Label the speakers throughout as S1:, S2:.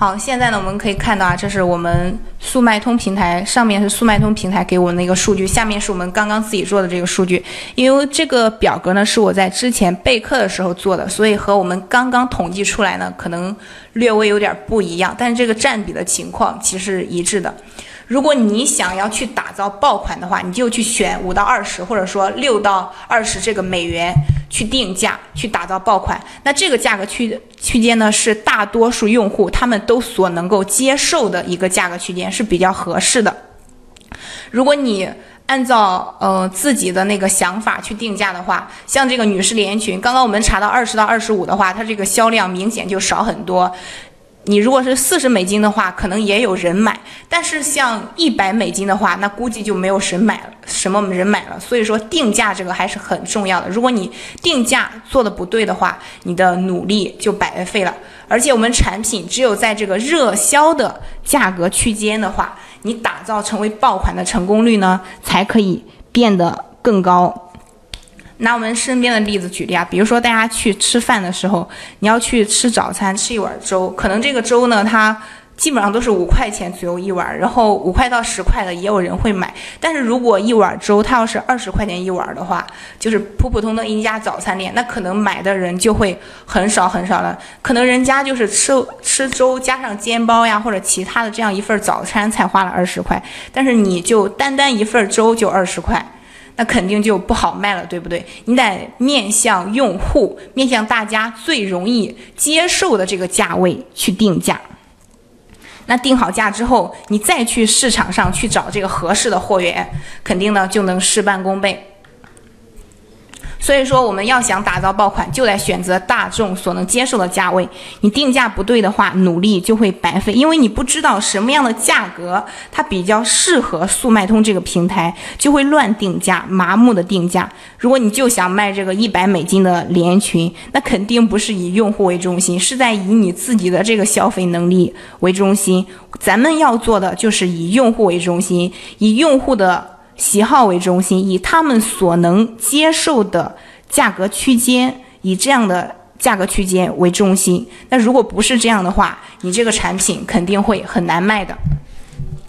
S1: 好，现在呢，我们可以看到啊，这是我们速卖通平台上面是速卖通平台给我们的一个数据，下面是我们刚刚自己做的这个数据。因为这个表格呢是我在之前备课的时候做的，所以和我们刚刚统计出来呢可能略微有点不一样，但是这个占比的情况其实一致的。如果你想要去打造爆款的话，你就去选五到二十，或者说六到二十这个美元去定价，去打造爆款。那这个价格区区间呢，是大多数用户他们都所能够接受的一个价格区间，是比较合适的。如果你按照呃自己的那个想法去定价的话，像这个女士连衣裙，刚刚我们查到二十到二十五的话，它这个销量明显就少很多。你如果是四十美金的话，可能也有人买，但是像一百美金的话，那估计就没有谁买了，什么人买了。所以说定价这个还是很重要的。如果你定价做的不对的话，你的努力就白费了。而且我们产品只有在这个热销的价格区间的话，你打造成为爆款的成功率呢，才可以变得更高。拿我们身边的例子举例啊，比如说大家去吃饭的时候，你要去吃早餐，吃一碗粥，可能这个粥呢，它基本上都是五块钱左右一碗，然后五块到十块的也有人会买。但是如果一碗粥它要是二十块钱一碗的话，就是普普通的一家早餐店，那可能买的人就会很少很少了。可能人家就是吃吃粥加上煎包呀或者其他的这样一份早餐才花了二十块，但是你就单单一份粥就二十块。那肯定就不好卖了，对不对？你得面向用户，面向大家最容易接受的这个价位去定价。那定好价之后，你再去市场上去找这个合适的货源，肯定呢就能事半功倍。所以说，我们要想打造爆款，就得选择大众所能接受的价位。你定价不对的话，努力就会白费，因为你不知道什么样的价格它比较适合速卖通这个平台，就会乱定价、麻木的定价。如果你就想卖这个一百美金的连衣裙，那肯定不是以用户为中心，是在以你自己的这个消费能力为中心。咱们要做的就是以用户为中心，以用户的。喜好为中心，以他们所能接受的价格区间，以这样的价格区间为中心。那如果不是这样的话，你这个产品肯定会很难卖的。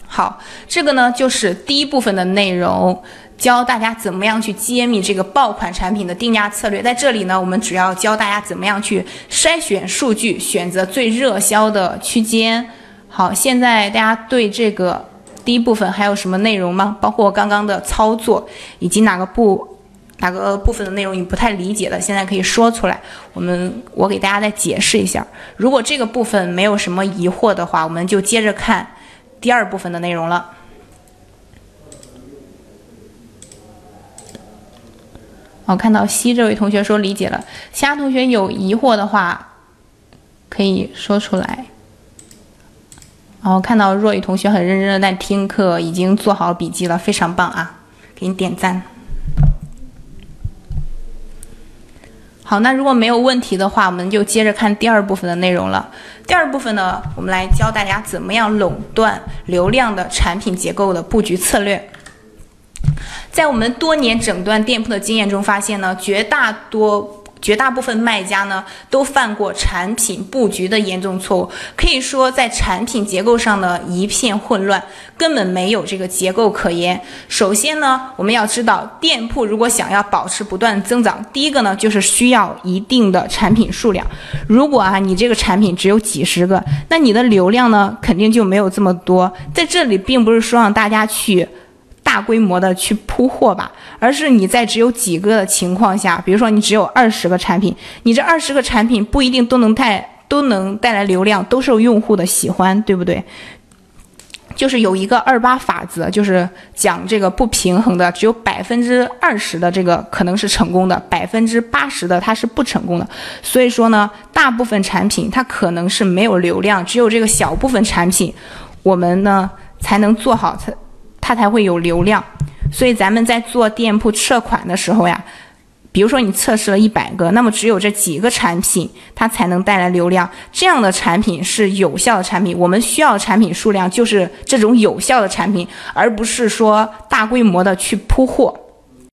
S1: 好，这个呢就是第一部分的内容，教大家怎么样去揭秘这个爆款产品的定价策略。在这里呢，我们主要教大家怎么样去筛选数据，选择最热销的区间。好，现在大家对这个。第一部分还有什么内容吗？包括刚刚的操作，以及哪个部哪个部分的内容你不太理解的，现在可以说出来。我们我给大家再解释一下。如果这个部分没有什么疑惑的话，我们就接着看第二部分的内容了。我看到西这位同学说理解了，其他同学有疑惑的话可以说出来。然后看到若雨同学很认真的在听课，已经做好笔记了，非常棒啊！给你点赞。好，那如果没有问题的话，我们就接着看第二部分的内容了。第二部分呢，我们来教大家怎么样垄断流量的产品结构的布局策略。在我们多年整顿店铺的经验中发现呢，绝大多。绝大部分卖家呢，都犯过产品布局的严重错误，可以说在产品结构上呢一片混乱，根本没有这个结构可言。首先呢，我们要知道，店铺如果想要保持不断增长，第一个呢就是需要一定的产品数量。如果啊你这个产品只有几十个，那你的流量呢肯定就没有这么多。在这里，并不是说让大家去。大规模的去铺货吧，而是你在只有几个的情况下，比如说你只有二十个产品，你这二十个产品不一定都能带都能带来流量，都受用户的喜欢，对不对？就是有一个二八法则，就是讲这个不平衡的，只有百分之二十的这个可能是成功的，百分之八十的它是不成功的。所以说呢，大部分产品它可能是没有流量，只有这个小部分产品，我们呢才能做好它。它才会有流量，所以咱们在做店铺测款的时候呀，比如说你测试了一百个，那么只有这几个产品它才能带来流量，这样的产品是有效的产品。我们需要的产品数量就是这种有效的产品，而不是说大规模的去铺货。